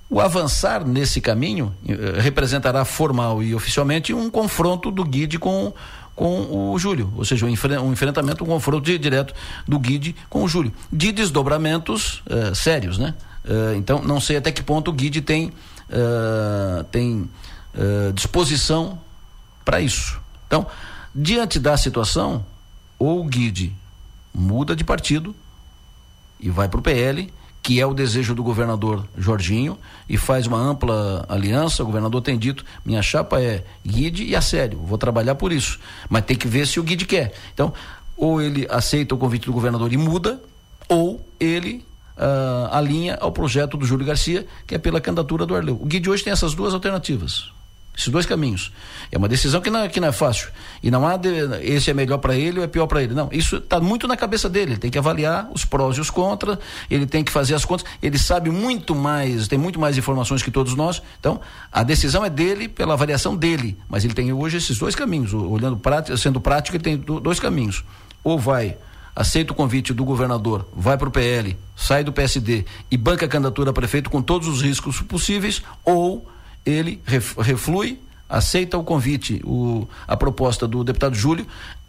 O avançar nesse caminho eh, representará formal e oficialmente um confronto do Guide com, com o Júlio, ou seja, um, enfre um enfrentamento, um confronto de, direto do Guide com o Júlio, de desdobramentos eh, sérios, né? Eh, então, não sei até que ponto o Guide tem, tem disposição para isso. Então, diante da situação, ou o Guide muda de partido e vai para o PL, que é o desejo do governador Jorginho, e faz uma ampla aliança. O governador tem dito: minha chapa é guide e a sério, vou trabalhar por isso. Mas tem que ver se o guide quer. Então, ou ele aceita o convite do governador e muda, ou ele uh, alinha ao projeto do Júlio Garcia, que é pela candidatura do Arleu. O guide hoje tem essas duas alternativas. Esses dois caminhos. É uma decisão que não, é, que não é fácil. E não há de, esse é melhor para ele ou é pior para ele. Não, isso está muito na cabeça dele. Ele tem que avaliar os prós e os contras, ele tem que fazer as contas. Ele sabe muito mais, tem muito mais informações que todos nós. Então, a decisão é dele pela avaliação dele. Mas ele tem hoje esses dois caminhos. Olhando prático, sendo prático, ele tem dois caminhos. Ou vai aceita o convite do governador, vai para o PL, sai do PSD e banca a candidatura a prefeito com todos os riscos possíveis, ou ele reflui, aceita o convite, o, a proposta do deputado Júlio,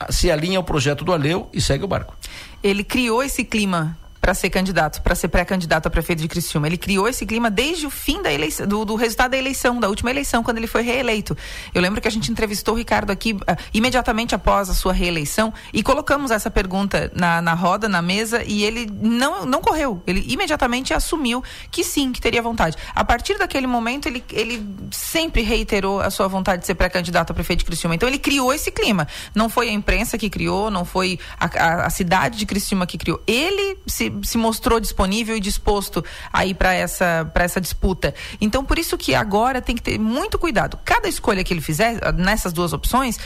se alinha ao projeto do Aleu e segue o barco. Ele criou esse clima para ser candidato, para ser pré-candidato a prefeito de Criciúma. Ele criou esse clima desde o fim da eleição, do, do, resultado da eleição, da última eleição, quando ele foi reeleito. Eu lembro que a gente entrevistou o Ricardo aqui uh, imediatamente após a sua reeleição e colocamos essa pergunta na, na roda, na mesa, e ele não, não correu. Ele imediatamente assumiu que sim, que teria vontade. A partir daquele momento, ele, ele sempre reiterou a sua vontade de ser pré-candidato a prefeito de Criciúma. Então, ele criou esse clima. Não foi a imprensa que criou, não foi a, a, a cidade de Criciúma que criou. Ele se, se mostrou disponível e disposto a ir para essa, essa disputa. Então, por isso que agora tem que ter muito cuidado. Cada escolha que ele fizer, nessas duas opções,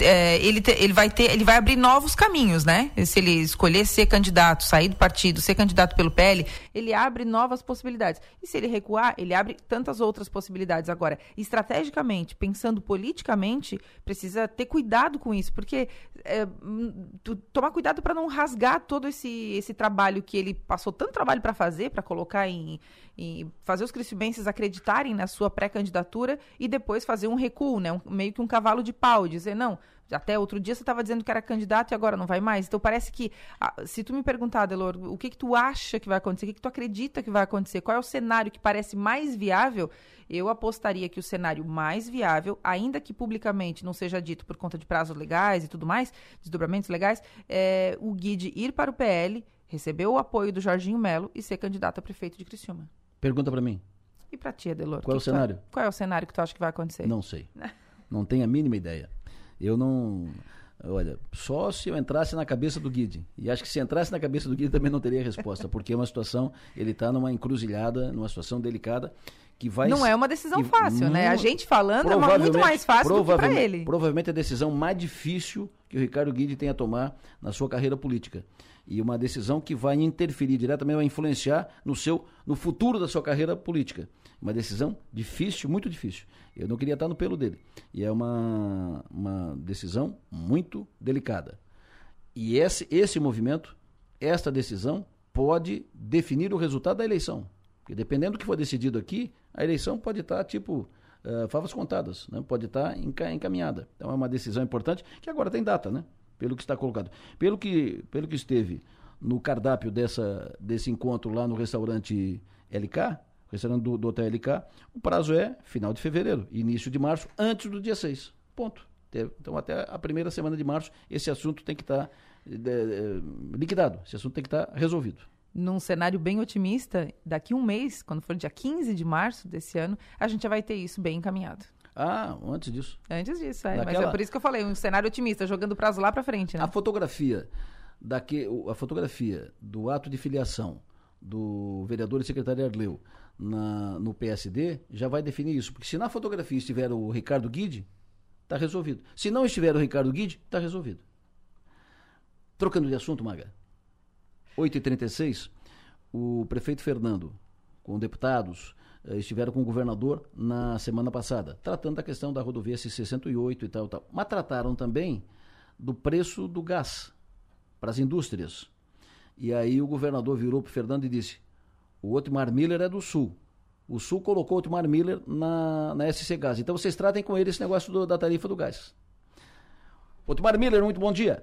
é, ele, te, ele vai ter, ele vai abrir novos caminhos, né? Se ele escolher ser candidato, sair do partido, ser candidato pelo PL, ele abre novas possibilidades. E se ele recuar, ele abre tantas outras possibilidades. Agora, estrategicamente, pensando politicamente, precisa ter cuidado com isso, porque é, tu, tomar cuidado para não rasgar todo esse, esse trabalho que ele passou tanto trabalho para fazer, para colocar em, em, fazer os criciumenses acreditarem na sua pré-candidatura e depois fazer um recuo, né? Um, meio que um cavalo de pau, dizer não, até outro dia você estava dizendo que era candidato e agora não vai mais. Então parece que, se tu me perguntar, Delor, o que, que tu acha que vai acontecer, o que, que tu acredita que vai acontecer, qual é o cenário que parece mais viável, eu apostaria que o cenário mais viável, ainda que publicamente não seja dito por conta de prazos legais e tudo mais, desdobramentos legais, é o Guide ir para o PL, receber o apoio do Jorginho Melo e ser candidato a prefeito de Criciúma. Pergunta para mim. E para ti, Adelor? Qual é o cenário? qual é o cenário que tu acha que vai acontecer? Não sei. não tenho a mínima ideia. Eu não. Olha, só se eu entrasse na cabeça do Guide. E acho que se entrasse na cabeça do Guide também não teria resposta, porque é uma situação, ele está numa encruzilhada, numa situação delicada, que vai. Não é uma decisão fácil, né? A gente falando é uma, muito mais fácil do que para ele. Provavelmente a decisão mais difícil que o Ricardo Guide tem a tomar na sua carreira política. E uma decisão que vai interferir diretamente, vai influenciar no seu, no futuro da sua carreira política. Uma decisão difícil, muito difícil. Eu não queria estar no pelo dele. E é uma, uma decisão muito delicada. E esse, esse movimento, esta decisão, pode definir o resultado da eleição. Porque dependendo do que for decidido aqui, a eleição pode estar, tipo, uh, favas contadas, né? pode estar encaminhada. Então é uma decisão importante que agora tem data, né? Pelo que está colocado. Pelo que, pelo que esteve no cardápio dessa, desse encontro lá no restaurante LK, restaurante do, do Hotel LK, o prazo é final de fevereiro, início de março, antes do dia 6. Ponto. Então, até a primeira semana de março, esse assunto tem que estar tá, é, liquidado, esse assunto tem que estar tá resolvido. Num cenário bem otimista, daqui um mês, quando for dia 15 de março desse ano, a gente já vai ter isso bem encaminhado. Ah, antes disso. Antes disso, é. Naquela... Mas é por isso que eu falei, um cenário otimista, jogando o prazo lá para frente, né? A fotografia, daqui, a fotografia do ato de filiação do vereador e secretário Arleu na, no PSD já vai definir isso. Porque se na fotografia estiver o Ricardo Guide, está resolvido. Se não estiver o Ricardo Guide, está resolvido. Trocando de assunto, Maga. 8h36, o prefeito Fernando, com deputados, eh, estiveram com o governador na semana passada, tratando da questão da rodovia C68 e tal, tal. Mas trataram também do preço do gás para as indústrias. E aí o governador virou para o Fernando e disse: o Otmar Miller é do Sul. O Sul colocou o Otmar Miller na, na SC Gás. Então vocês tratem com ele esse negócio do, da tarifa do gás. Otmar Miller, muito bom dia.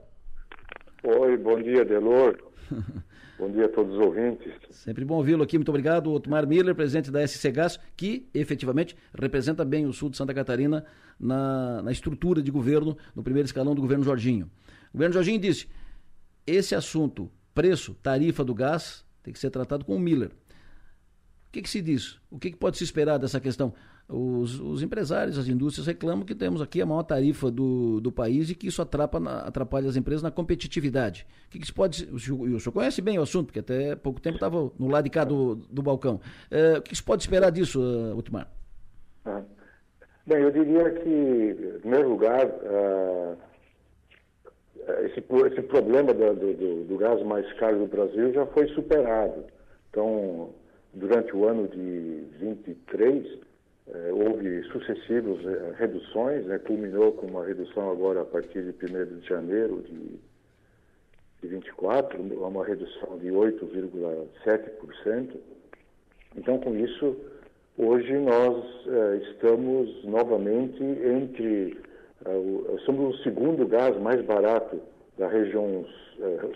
Oi, bom dia, Delor. [LAUGHS] bom dia a todos os ouvintes. Sempre bom ouvi-lo aqui. Muito obrigado, Otmar Miller, presidente da SC Gás, que efetivamente representa bem o sul de Santa Catarina na, na estrutura de governo, no primeiro escalão do governo Jorginho. O governo Jorginho disse: esse assunto, preço, tarifa do gás, tem que ser tratado com o Miller. O que, que se diz? O que, que, pode se esperar dessa questão? Os, os, empresários, as indústrias reclamam que temos aqui a maior tarifa do, do país e que isso atrapalha, atrapalha as empresas na competitividade. O que, que se pode. O senhor, conhece bem o assunto, porque até pouco tempo estava no lado de cá do, do balcão. É, o que, se pode esperar disso, uh, Ultimar? Ah. Bem, eu diria que, em primeiro lugar, uh, esse, esse problema do, do, do gás mais caro do Brasil já foi superado. Então, durante o ano de 23, eh, houve sucessivas eh, reduções, né, culminou com uma redução agora a partir de 1 de janeiro de, de 24, uma redução de 8,7%. Então, com isso, hoje nós eh, estamos novamente entre. somos o segundo gás mais barato da região,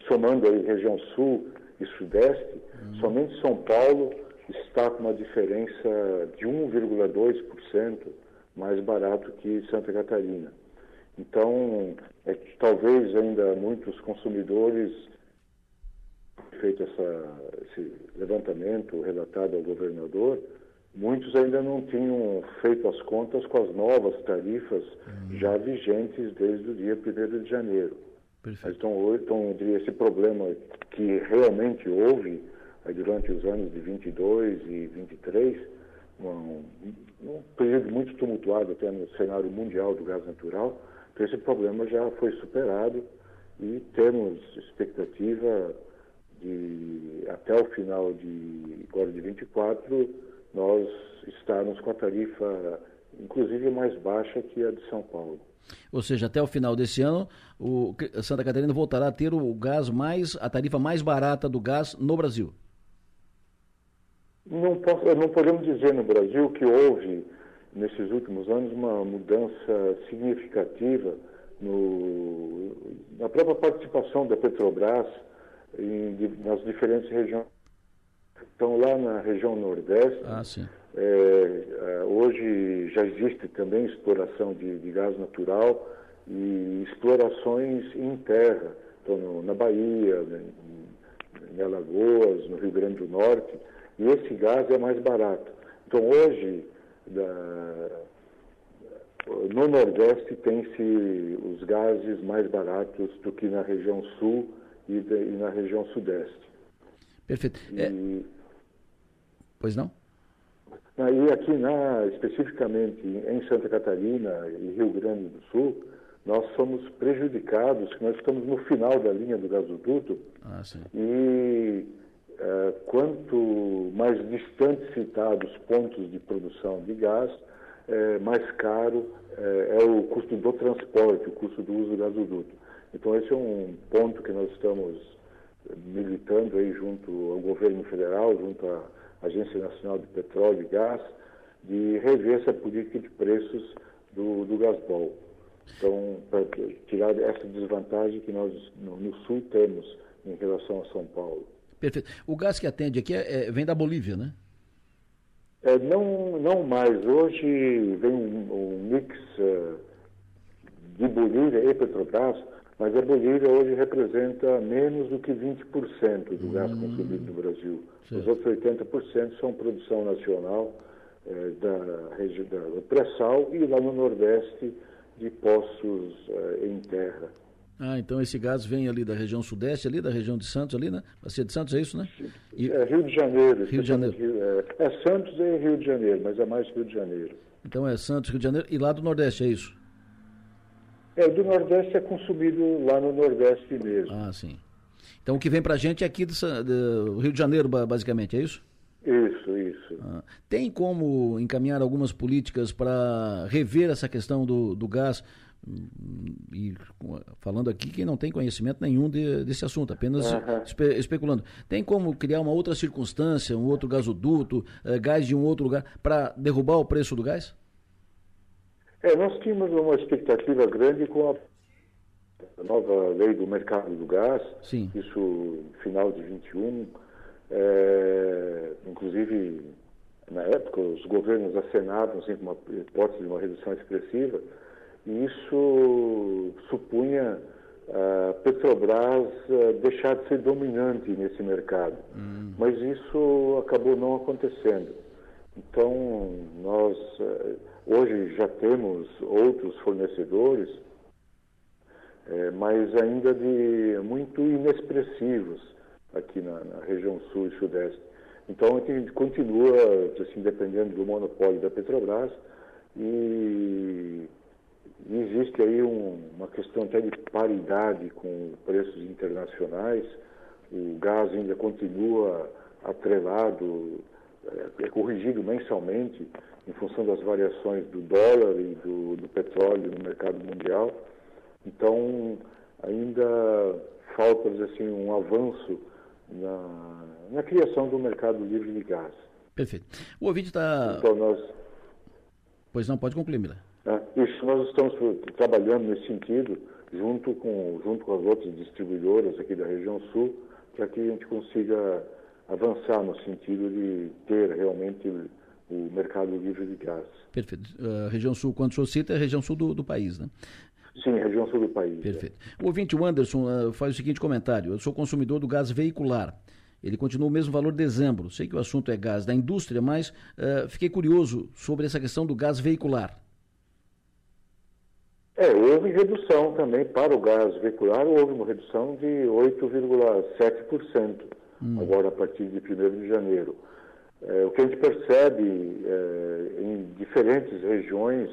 somando aí região sul e Sudeste, uhum. somente São Paulo está com uma diferença de 1,2% mais barato que Santa Catarina. Então, é que talvez ainda muitos consumidores feito essa, esse levantamento relatado ao governador, muitos ainda não tinham feito as contas com as novas tarifas uhum. já vigentes desde o dia 1 de janeiro. Perfeito. Então, então, esse problema que realmente houve durante os anos de 22 e 23, um, um período muito tumultuado até no cenário mundial do gás natural, então esse problema já foi superado e temos expectativa de até o final de agora de 24 nós estarmos com a tarifa inclusive mais baixa que a de São Paulo. Ou seja, até o final desse ano, o Santa Catarina voltará a ter o gás mais a tarifa mais barata do gás no Brasil. Não, posso, não podemos dizer no Brasil que houve, nesses últimos anos, uma mudança significativa no, na própria participação da Petrobras em, nas diferentes regiões. Então, lá na região Nordeste, ah, é, é, hoje já existe também exploração de, de, gás natural e explorações em terra, então, no, na Bahia, em, em Alagoas, no Rio Grande do Norte e esse gás é mais barato. Então hoje, da, no Nordeste tem-se os gases mais baratos do que na região sul e, de, e na região sudeste. Perfeito. É... Pois não? E aqui, na, especificamente em Santa Catarina e Rio Grande do Sul, nós somos prejudicados, nós estamos no final da linha do gasoduto ah, e é, quanto mais distantes citados pontos de produção de gás, é, mais caro é, é, o custo do transporte, o custo do uso do gasoduto. Então esse é um ponto que nós estamos militando aí junto ao governo federal, junto à Agência Nacional de Petróleo e Gás, de rever essa política de preços do, do gasbol. Então, para tirar essa desvantagem que nós no, no sul temos em relação a São Paulo. Perfeito. O gás que atende aqui é, é, vem da Bolívia, né? É, não, não mais. Hoje vem um, um mix uh, de Bolívia e Petrobras, mas a Bolívia hoje representa menos do que 20% do hum, gás consumido no Brasil. Certo. Os outros 80% são produção nacional eh, da região do pré-sal e lá no Nordeste de poços eh, em terra. Ah, então esse gás vem ali da região sudeste, ali da região de Santos, ali, né? Bacia de Santos, é isso, né? E... É Rio de Janeiro. Rio de Janeiro. É, é, Santos e Rio de Janeiro, mas é mais Rio de Janeiro. Então é Santos, Rio de Janeiro e lá do Nordeste, é isso? É, do Nordeste é consumido lá no Nordeste mesmo. Ah, sim. Então o que vem pra gente é aqui do, do Rio de Janeiro, basicamente, é isso? Isso, isso. Ah, tem como encaminhar algumas políticas para rever essa questão do, do gás? e falando aqui que não tem conhecimento nenhum de, desse assunto, apenas uhum. espe, especulando. Tem como criar uma outra circunstância, um outro gasoduto, uh, gás de um outro lugar, para derrubar o preço do gás? É, nós tínhamos uma expectativa grande com a nova lei do mercado do gás, Sim. isso final de 21, é, inclusive na época os governos acenavam assim, uma hipótese de uma redução expressiva, e isso supunha a uh, Petrobras uh, deixar de ser dominante nesse mercado. Hum. Mas isso acabou não acontecendo. Então, nós uh, hoje já temos outros fornecedores, eh, mas ainda de muito inexpressivos aqui na, na, região sul e sudeste. Então, a gente continua assim, dependendo do monopólio da Petrobras e existe aí um, uma questão até de paridade com preços internacionais. O gás ainda continua atrelado, é, é corrigido mensalmente em função das variações do dólar e do, do petróleo no mercado mundial. Então, ainda falta assim, um avanço na, na criação do mercado livre de gás. Perfeito. O ouvinte está. Então, nós... Pois não, pode concluir, Mila. Né? Isso nós estamos trabalhando nesse sentido, junto com, junto com as outras distribuidoras aqui da região sul, para que a gente consiga avançar no sentido de ter realmente o mercado livre de gás. Perfeito. Uh, região sul, quando o senhor cita, é a região sul do, do país, né? Sim, região sul do país. Perfeito. É. O ouvinte, Anderson, uh, faz o seguinte comentário. Eu sou consumidor do gás veicular. Ele continua o mesmo valor de dezembro. Sei que o assunto é gás da indústria, mas uh, fiquei curioso sobre essa questão do gás veicular. É, houve redução também para o gás veicular, houve uma redução de 8,7%, hum. agora a partir de 1 de janeiro. É, o que a gente percebe é, em diferentes regiões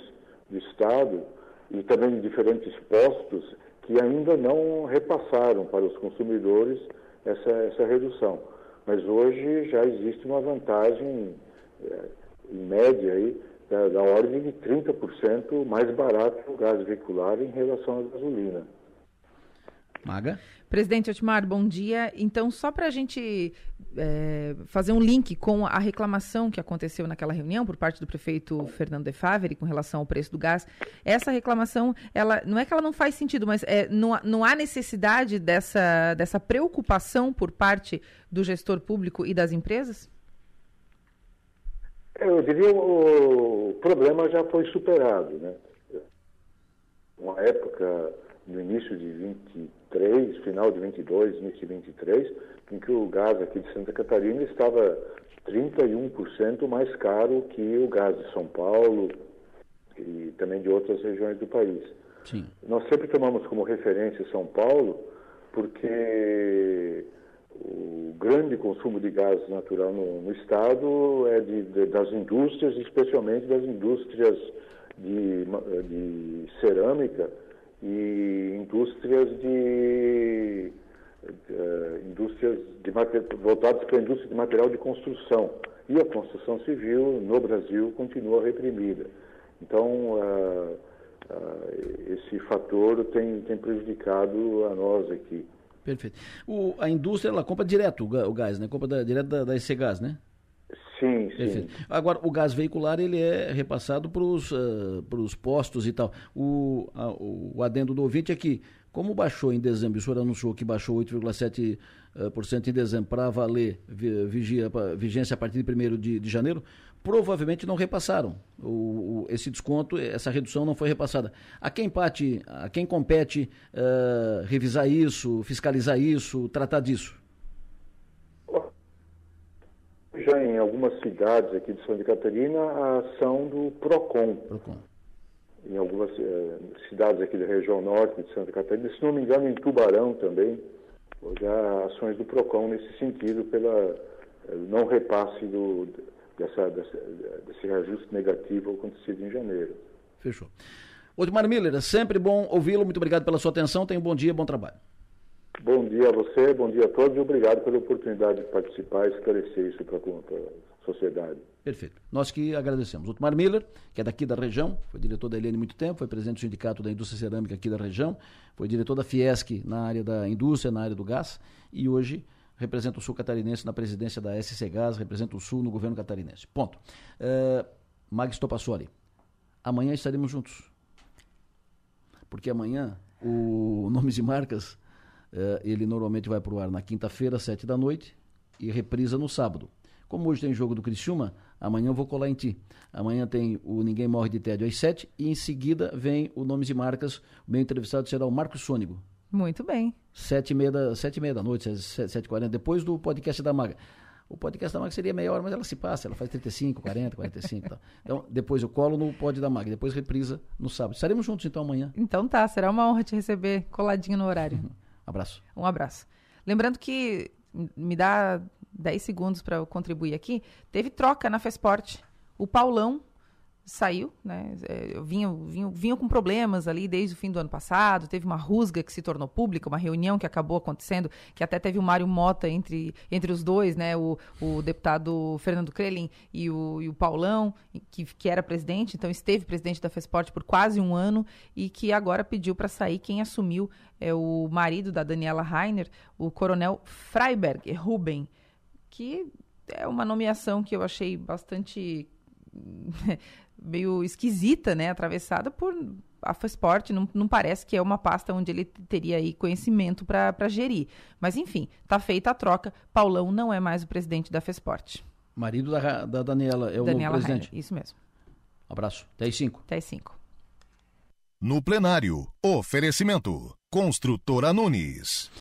do Estado e também em diferentes postos que ainda não repassaram para os consumidores essa, essa redução. Mas hoje já existe uma vantagem, é, em média, aí, da, da ordem de 30% mais barato o gás veicular em relação à gasolina. Maga? Presidente Otmar, bom dia. Então, só para a gente é, fazer um link com a reclamação que aconteceu naquela reunião por parte do prefeito Fernando de Favre com relação ao preço do gás, essa reclamação, ela não é que ela não faz sentido, mas é, não, não há necessidade dessa, dessa preocupação por parte do gestor público e das empresas? Eu diria o, o problema já foi superado, né? Uma época no início de 23, final de 22, início de 23, em que o gás aqui de Santa Catarina estava 31% mais caro que o gás de São Paulo e também de outras regiões do país. Sim. Nós sempre tomamos como referência São Paulo porque o grande consumo de gás natural no, no estado é de, de, das indústrias, especialmente das indústrias de, de cerâmica e indústrias de, de uh, indústrias de voltadas para a indústria de material de construção. E a construção civil no Brasil continua reprimida. Então, uh, uh, esse fator tem, tem prejudicado a nós aqui. Perfeito. O, a indústria, ela compra direto o gás, né? Compra da, direto da, da EC Gás, né? Sim, sim. Agora, o gás veicular, ele é repassado para os uh, postos e tal. O, a, o adendo do ouvinte é que, como baixou em dezembro, o senhor anunciou que baixou 8,7% uh, em dezembro para valer vigia, vigência a partir de 1 de, de janeiro, provavelmente não repassaram. O, o, esse desconto, essa redução não foi repassada. A quem, parte, a quem compete uh, revisar isso, fiscalizar isso, tratar disso? Já em algumas cidades aqui de Santa Catarina, a ação do PROCON. PROCON. Em algumas uh, cidades aqui da região norte de Santa Catarina, se não me engano, em Tubarão também, já há ações do PROCON nesse sentido, pela uh, não repasse do, dessa, dessa, desse reajuste negativo acontecido em janeiro. Fechou. Otmar Miller, é sempre bom ouvi-lo. Muito obrigado pela sua atenção. Tenha um bom dia, bom trabalho. Bom dia a você, bom dia a todos e obrigado pela oportunidade de participar e esclarecer isso para a sociedade. Perfeito. Nós que agradecemos. Otmar Miller, que é daqui da região, foi diretor da Helene muito tempo, foi presidente do Sindicato da Indústria Cerâmica aqui da região, foi diretor da Fiesc na área da indústria, na área do gás e hoje representa o Sul Catarinense na presidência da SC Gás, representa o Sul no governo catarinense. Ponto. Uh, Mag Stopassoli, amanhã estaremos juntos. Porque amanhã o [LAUGHS] Nomes e Marcas, uh, ele normalmente vai para o ar na quinta-feira, sete da noite, e reprisa no sábado. Como hoje tem jogo do Criciúma, amanhã eu vou colar em ti. Amanhã tem o Ninguém Morre de Tédio às sete, e em seguida vem o Nomes e Marcas. O meu entrevistado será o Marcos Sônigo, muito bem. Sete e meia da, sete e meia da noite, sete e quarenta, depois do podcast da Maga. O podcast da Maga seria meia hora, mas ela se passa, ela faz 35, 40, 45 e tal. Então, depois eu colo no pod da Maga, depois reprisa no sábado. Estaremos juntos então amanhã. Então tá, será uma honra te receber coladinho no horário. [LAUGHS] Abraço. Um abraço. Lembrando que me dá 10 segundos para eu contribuir aqui. Teve troca na Fesporte. O Paulão saiu, né? É, vinha, vinha, vinha com problemas ali desde o fim do ano passado, teve uma rusga que se tornou pública, uma reunião que acabou acontecendo, que até teve o Mário Mota entre, entre os dois, né? O, o deputado Fernando Krelin e o, e o Paulão, que, que era presidente, então esteve presidente da FESPORT por quase um ano e que agora pediu para sair. Quem assumiu é o marido da Daniela Rainer, o coronel Freiberg Ruben, que é uma nomeação que eu achei bastante [LAUGHS] meio esquisita, né? Atravessada por a FESPORT, não, não parece que é uma pasta onde ele teria aí conhecimento para gerir. Mas enfim, tá feita a troca. Paulão não é mais o presidente da FESPORT. Marido da, da Daniela é o Daniela novo presidente. Heiner, isso mesmo. Abraço. Até às 5. Até às 5. No plenário, oferecimento. Construtora Nunes.